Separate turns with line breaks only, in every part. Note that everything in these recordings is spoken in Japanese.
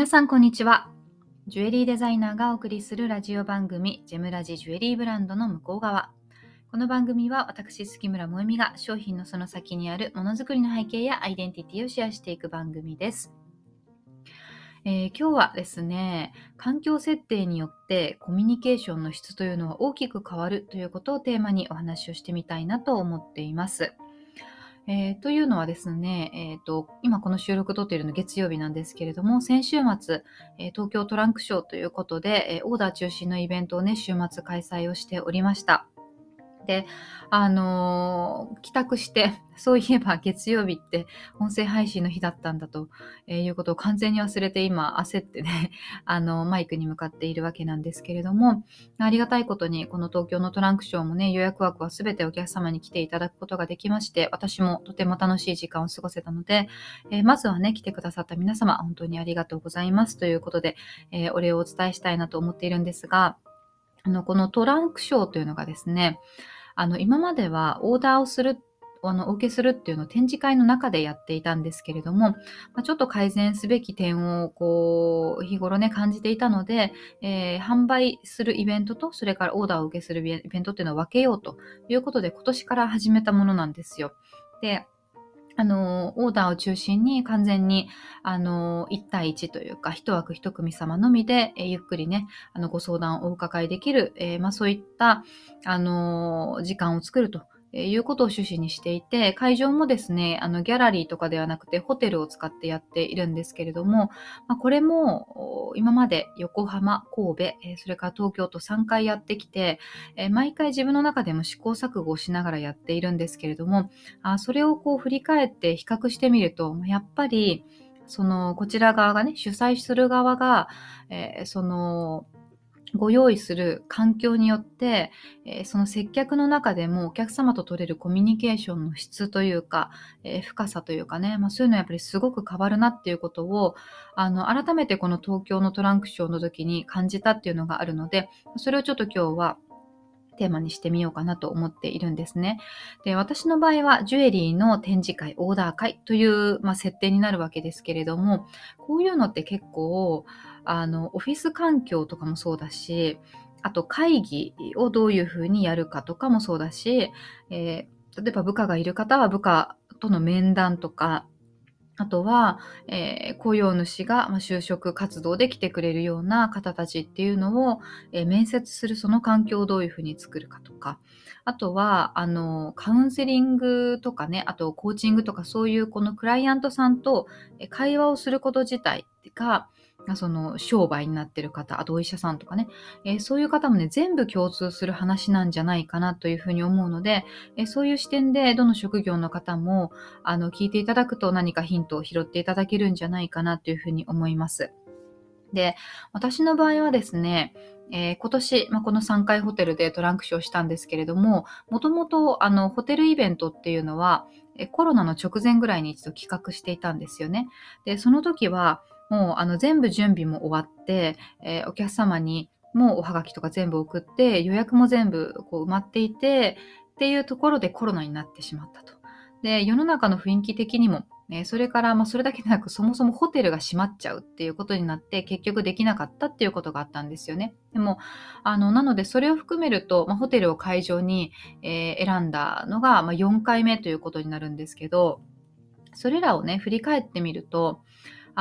皆さんこんにちは。ジュエリーデザイナーがお送りするラジオ番組、ジェムラジジュエリーブランドの向こう側。この番組は私、杉村萌実が商品のその先にあるものづくりの背景やアイデンティティをシェアしていく番組です。えー、今日はですね、環境設定によってコミュニケーションの質というのは大きく変わるということをテーマにお話をしてみたいなと思っています。えー、というのはですね、えーと、今この収録撮っているの月曜日なんですけれども、先週末、えー、東京トランクショーということで、えー、オーダー中心のイベントをね、週末開催をしておりました。で、あのー、帰宅して、そういえば月曜日って音声配信の日だったんだと、えー、いうことを完全に忘れて今焦ってね、あのー、マイクに向かっているわけなんですけれども、ありがたいことにこの東京のトランクショーもね、予約枠は全てお客様に来ていただくことができまして、私もとても楽しい時間を過ごせたので、えまずはね、来てくださった皆様、本当にありがとうございますということで、えお礼をお伝えしたいなと思っているんですが、あの、このトランクショーというのがですね、あの、今まではオーダーをするあの、お受けするっていうのを展示会の中でやっていたんですけれども、まあ、ちょっと改善すべき点を、こう、日頃ね、感じていたので、えー、販売するイベントと、それからオーダーを受けするイベントっていうのを分けようということで、今年から始めたものなんですよ。で、あの、オーダーを中心に完全に、あの、1対1というか、1枠1組様のみで、えゆっくりね、あの、ご相談をお伺いできる、えー、まあ、そういった、あの、時間を作るとえいうことを趣旨にしていて、会場もですね、あの、ギャラリーとかではなくて、ホテルを使ってやっているんですけれども、まあ、これも、今まで横浜、神戸、えそれから東京と3回やってきて、え毎回自分の中でも試行錯誤をしながらやっているんですけれども、あそれをこう振り返って比較してみると、やっぱり、その、こちら側がね、主催する側が、えー、その、ご用意する環境によって、えー、その接客の中でもお客様と取れるコミュニケーションの質というか、えー、深さというかね、まあ、そういうのはやっぱりすごく変わるなっていうことをあの改めてこの東京のトランクショーの時に感じたっていうのがあるのでそれをちょっと今日はテーマにしてみようかなと思っているんですね。で、私の場合はジュエリーの展示会、オーダー会という、まあ、設定になるわけですけれども、こういうのって結構、あの、オフィス環境とかもそうだし、あと会議をどういうふうにやるかとかもそうだし、えー、例えば部下がいる方は部下との面談とか、あとは、えー、雇用主が、ま、就職活動で来てくれるような方たちっていうのを、えー、面接するその環境をどういうふうに作るかとか、あとは、あの、カウンセリングとかね、あとコーチングとかそういうこのクライアントさんと会話をすること自体が、その商売になってる方、あとお医者さんとかね、えー、そういう方もね、全部共通する話なんじゃないかなというふうに思うので、えー、そういう視点でどの職業の方もあの聞いていただくと何かヒントを拾っていただけるんじゃないかなというふうに思います。で、私の場合はですね、えー、今年、まあ、この3回ホテルでトランクショーしたんですけれども、もともとあのホテルイベントっていうのは、コロナの直前ぐらいに一度企画していたんですよね。で、その時は、もうあの全部準備も終わって、えー、お客様にもうおはがきとか全部送って予約も全部こう埋まっていてっていうところでコロナになってしまったと。で世の中の雰囲気的にも、ね、それからまあそれだけでなくそもそもホテルが閉まっちゃうっていうことになって結局できなかったっていうことがあったんですよね。でもあのなのでそれを含めると、まあ、ホテルを会場に、えー、選んだのが、まあ、4回目ということになるんですけどそれらをね振り返ってみると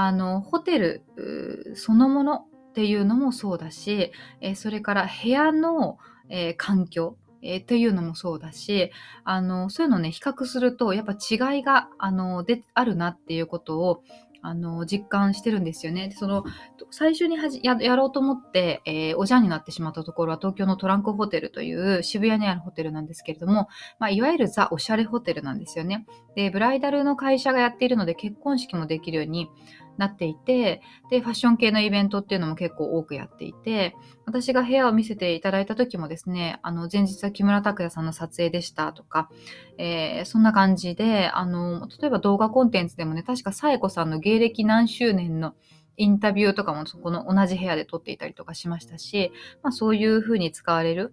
あの、ホテルそのものっていうのもそうだし、えそれから部屋の、え環境、えー、っていうのもそうだし、あの、そういうのね、比較すると、やっぱ違いが、あの、で、あるなっていうことを、あの、実感してるんですよね。でその、最初にはじややろうと思って、えー、おじゃんになってしまったところは、東京のトランクホテルという渋谷にあるホテルなんですけれども、まあ、いわゆるザ・おしゃれホテルなんですよね。で、ブライダルの会社がやっているので、結婚式もできるように、なっていて、で、ファッション系のイベントっていうのも結構多くやっていて、私が部屋を見せていただいた時もですね、あの、前日は木村拓哉さんの撮影でしたとか、えー、そんな感じで、あの、例えば動画コンテンツでもね、確かサエコさんの芸歴何周年のインタビューとかもそこの同じ部屋で撮っていたりとかしましたし、まあそういう風に使われる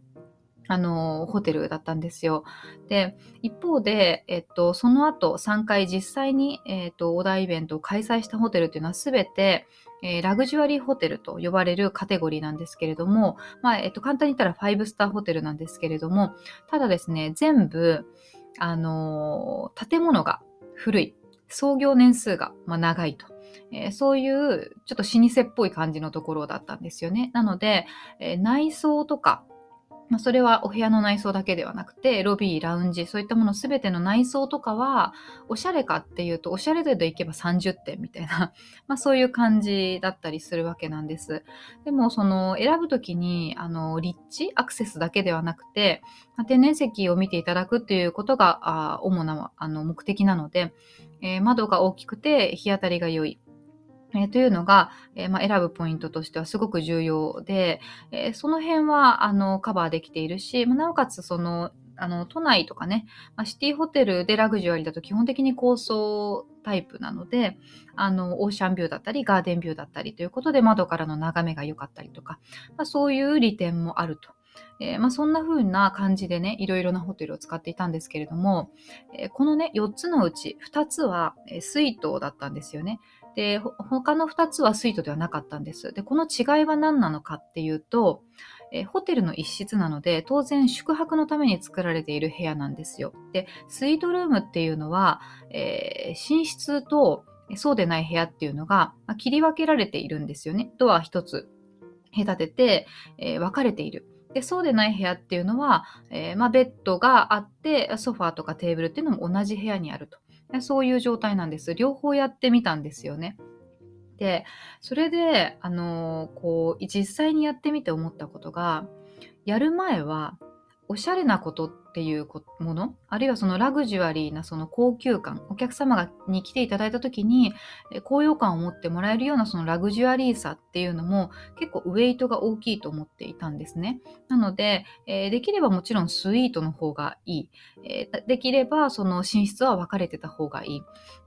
あの、ホテルだったんですよ。で、一方で、えっと、その後3回実際に、えっと、オーダーイベントを開催したホテルっていうのは全て、えー、ラグジュアリーホテルと呼ばれるカテゴリーなんですけれども、まあ、えっと、簡単に言ったら5スターホテルなんですけれども、ただですね、全部、あの、建物が古い、創業年数が、まあ、長いと。そういうちょっと老舗っぽい感じのところだったんですよね。なので、え、内装とか、まあ、それはお部屋の内装だけではなくて、ロビー、ラウンジ、そういったものすべての内装とかは、おしゃれかっていうと、おしゃれ度でいけば30点みたいな、まあそういう感じだったりするわけなんです。でも、その選ぶときに、あの、立地、アクセスだけではなくて、まあ、天然石を見ていただくっていうことが、あ主なあの目的なので、えー、窓が大きくて日当たりが良い。え、というのが、え、ま、選ぶポイントとしてはすごく重要で、え、その辺はあのカバーできているし、なおかつそのあの都内とかね、ま、シティホテルでラグジュアリーだと基本的に高層タイプなので、あのオーシャンビューだったりガーデンビューだったりということで窓からの眺めが良かったりとか、ま、そういう利点もあると。えー、まあ、そんな風な感じでね、いろいろなホテルを使っていたんですけれども、えー、このね、4つのうち2つは、えー、水筒だったんですよね。で、他の2つはスイートではなかったんです。で、この違いは何なのかっていうと、えホテルの一室なので、当然宿泊のために作られている部屋なんですよ。で、スイートルームっていうのは、えー、寝室とそうでない部屋っていうのが、まあ、切り分けられているんですよね。ドア1つ隔てて、えー、分かれている。で、そうでない部屋っていうのは、えー、まあ、ベッドがあって、ソファーとかテーブルっていうのも同じ部屋にあると。そういう状態なんです。両方やってみたんですよね。で、それで、あのこう、実際にやってみて思ったことが、やる前は、おしゃれなことってていうもの？あるいはそのラグジュアリーなその高級感お客様がに来ていただいた時に高揚感を持ってもらえるようなそのラグジュアリーさっていうのも結構ウェイトが大きいと思っていたんですね。なので、えー、できればもちろんスイートの方がいい、えー、できればその寝室は分かれてた方がいい。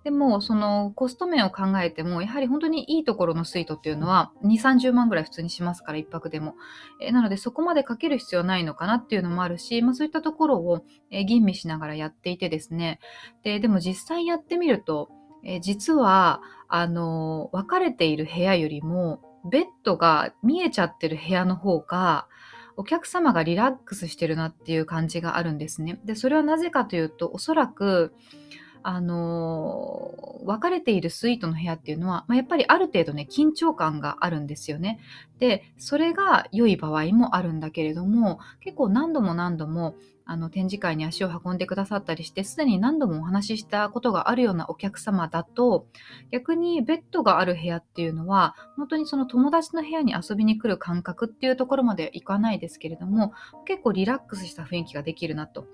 でもそのコスト面を考えてもやはり本当にいいところのスイートっていうのは2 3 0万ぐらい普通にしますから1泊でも、えー、なのでそこまでかける必要ないのかなっていうのもあるし、まあ、そういったところを、え吟味しながらやっていてですね。で、でも実際やってみると、え実は、あの、分かれている部屋よりも、ベッドが見えちゃってる部屋の方が、お客様がリラックスしてるなっていう感じがあるんですね。で、それはなぜかというと、おそらく、あの分かれているスイートの部屋っていうのは、まあ、やっぱりある程度ね緊張感があるんですよね。でそれが良い場合もあるんだけれども結構何度も何度もあの展示会に足を運んでくださったりしてすでに何度もお話ししたことがあるようなお客様だと逆にベッドがある部屋っていうのは本当にその友達の部屋に遊びに来る感覚っていうところまでいかないですけれども結構リラックスした雰囲気ができるなと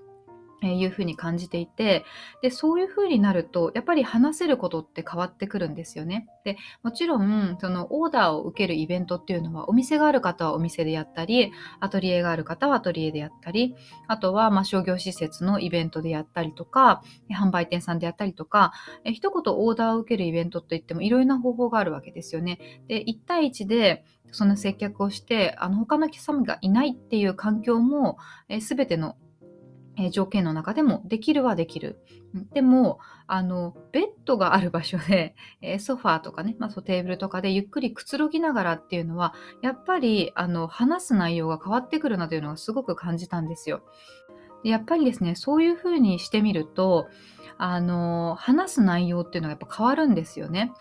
いうふうに感じていてでそういうふうになるとやっぱり話せることって変わってくるんですよね。でもちろんそのオーダーを受けるイベントっていうのはお店がある方はお店でやったりアトリエがある方はアトリエでやったりあとはま商業施設のイベントでやったりとか販売店さんでやったりとかえ一言オーダーを受けるイベントといってもいろいろな方法があるわけですよね。で1対1でその接客をしてあの他の客様がいないっていう環境もえ全てのえ条件の中でもできるはできる。でも、あの、ベッドがある場所で、えソファーとかね、まあ、そうテーブルとかでゆっくりくつろぎながらっていうのは、やっぱり、あの、話す内容が変わってくるなというのがすごく感じたんですよ。でやっぱりですね、そういうふうにしてみると、あの、話す内容っていうのがやっぱ変わるんですよね。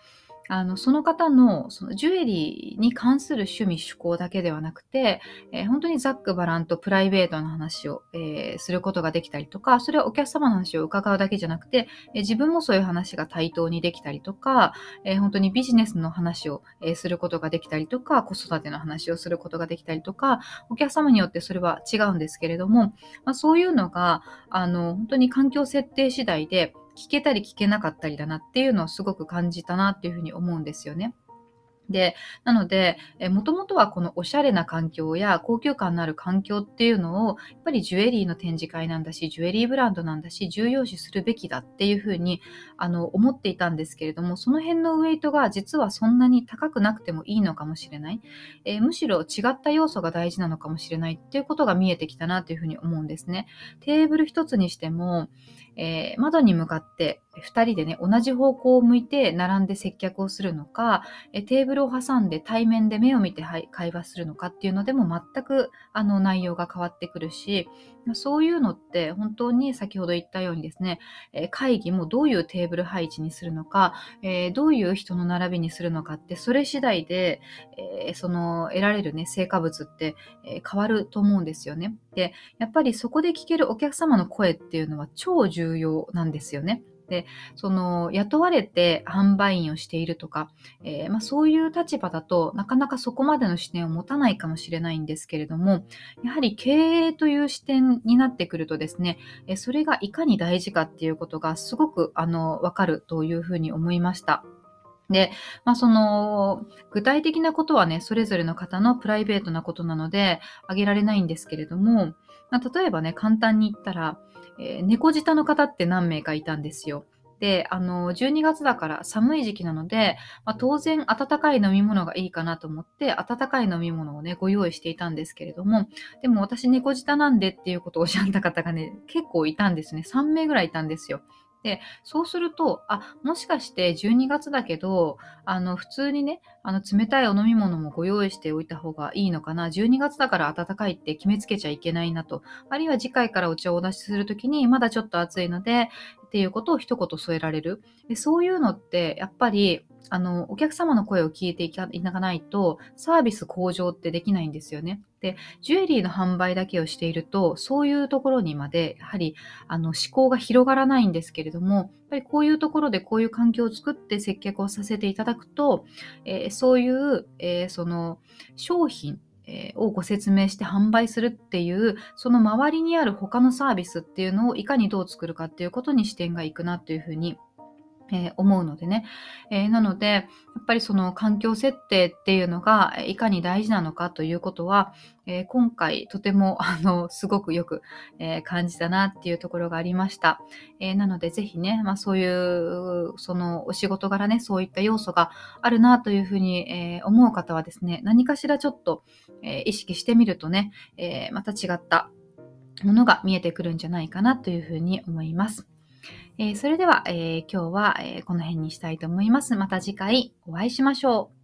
あのその方のそのジュエリーに関する趣味趣向だけではなくて、えー、本当にざっくばらんとプライベートな話を、えー、することができたりとかそれはお客様の話を伺うだけじゃなくて、えー、自分もそういう話が対等にできたりとか、え本当にビジネスの話を、えすることができたりとか子育ての話をすることができたりとかお客様によってそれは違うんですけれども、まあ、そういうのがあの本当に環境設定次第で聞けたり聞けなかったりだなっていうのをすごく感じたなっていうふうに思うんですよね。で、なので、もともとはこのおしゃれな環境や高級感のある環境っていうのを、やっぱりジュエリーの展示会なんだし、ジュエリーブランドなんだし、重要視するべきだっていうふうにあの思っていたんですけれども、その辺のウェイトが実はそんなに高くなくてもいいのかもしれない。えー、むしろ違った要素が大事なのかもしれないっていうことが見えてきたなというふうに思うんですね。テーブル一つにしても、えー、窓に向かって2人でね、同じ方向を向いて並んで接客をするのか、えテーブルを挟んで対面で目を見て会話するのかっていうのでも全くあの内容が変わってくるし、そういうのって本当に先ほど言ったようにですね、え会議もどういうテーブル配置にするのか、えどういう人の並びにするのかって、それ次第で、えその得られるね、成果物って、え変わると思うんですよね。で、やっぱりそこで聞けるお客様の声っていうのは超重要なんですよね。で、その雇われて販売員をしているとか、えー、まあ、そういう立場だとなかなかそこまでの視点を持たないかもしれないんですけれども、やはり経営という視点になってくるとですね、えそれがいかに大事かっていうことがすごくあのわかるというふうに思いました。で、まあ、その、具体的なことはね、それぞれの方のプライベートなことなので、挙げられないんですけれども、まあ、例えばね、簡単に言ったら、えー、猫舌の方って何名かいたんですよ。で、あの、12月だから寒い時期なので、まあ、当然暖かい飲み物がいいかなと思って、温かい飲み物をね、ご用意していたんですけれども、でも私猫舌なんでっていうことをおっしゃった方がね、結構いたんですね。3名ぐらいいたんですよ。で、そうすると、あ、もしかして12月だけど、あの、普通にね、あの、冷たいお飲み物もご用意しておいた方がいいのかな。12月だから暖かいって決めつけちゃいけないなと。あるいは次回からお茶をお出しするときに、まだちょっと暑いので、っていうことを一言添えられる。でそういうのって、やっぱり、あの、お客様の声を聞いていかないと、サービス向上ってできないんですよね。で、ジュエリーの販売だけをしていると、そういうところにまで、やはり、あの、思考が広がらないんですけれども、やっぱりこういうところでこういう環境を作って接客をさせていただくと、えー、そういう、えー、その、商品、をご説明して販売するっていう、その周りにある他のサービスっていうのをいかにどう作るかっていうことに視点がいくなというふうにえー、思うのでね、えー、なので、やっぱりその環境設定っていうのがいかに大事なのかということは、えー、今回とてもあのすごくよく、え感じたなっていうところがありました。えなのでぜひね、まあ、そういうそのお仕事柄ね、そういった要素があるなというふうに、え思う方はですね、何かしらちょっと、え意識してみるとね、えまた違ったものが見えてくるんじゃないかなというふうに思います。えー、それでは、えー、今日は、え、この辺にしたいと思います。また次回お会いしましょう。